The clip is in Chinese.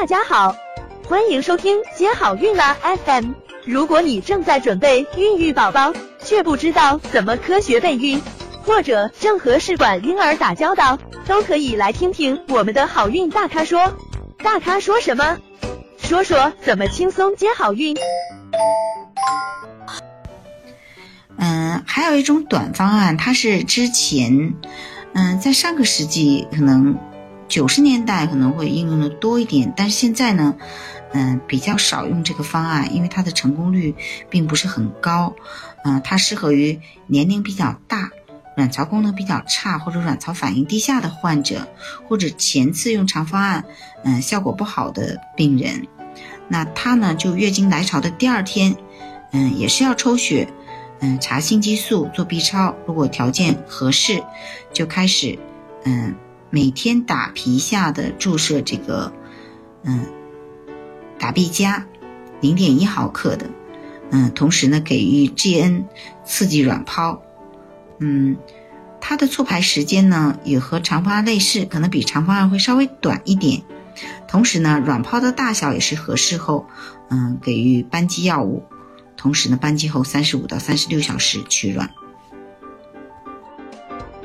大家好，欢迎收听接好运啦 FM。如果你正在准备孕育宝宝，却不知道怎么科学备孕，或者正和试管婴儿打交道，都可以来听听我们的好运大咖说。大咖说什么？说说怎么轻松接好运。嗯，还有一种短方案，它是之前，嗯，在上个世纪可能九十年代可能会应用的多一点，但是现在呢，嗯，比较少用这个方案，因为它的成功率并不是很高。嗯，它适合于年龄比较大、卵巢功能比较差或者卵巢反应低下的患者，或者前次用长方案，嗯，效果不好的病人。那它呢，就月经来潮的第二天，嗯，也是要抽血。嗯，查性激素，做 B 超，如果条件合适，就开始，嗯，每天打皮下的注射这个，嗯，打 B 加，零点一毫克的，嗯，同时呢给予 GN 刺激卵泡，嗯，它的促排时间呢也和长方案类似，可能比长方案会稍微短一点，同时呢卵泡的大小也是合适后，嗯，给予扳机药物。同时呢，扳机后三十五到三十六小时取卵。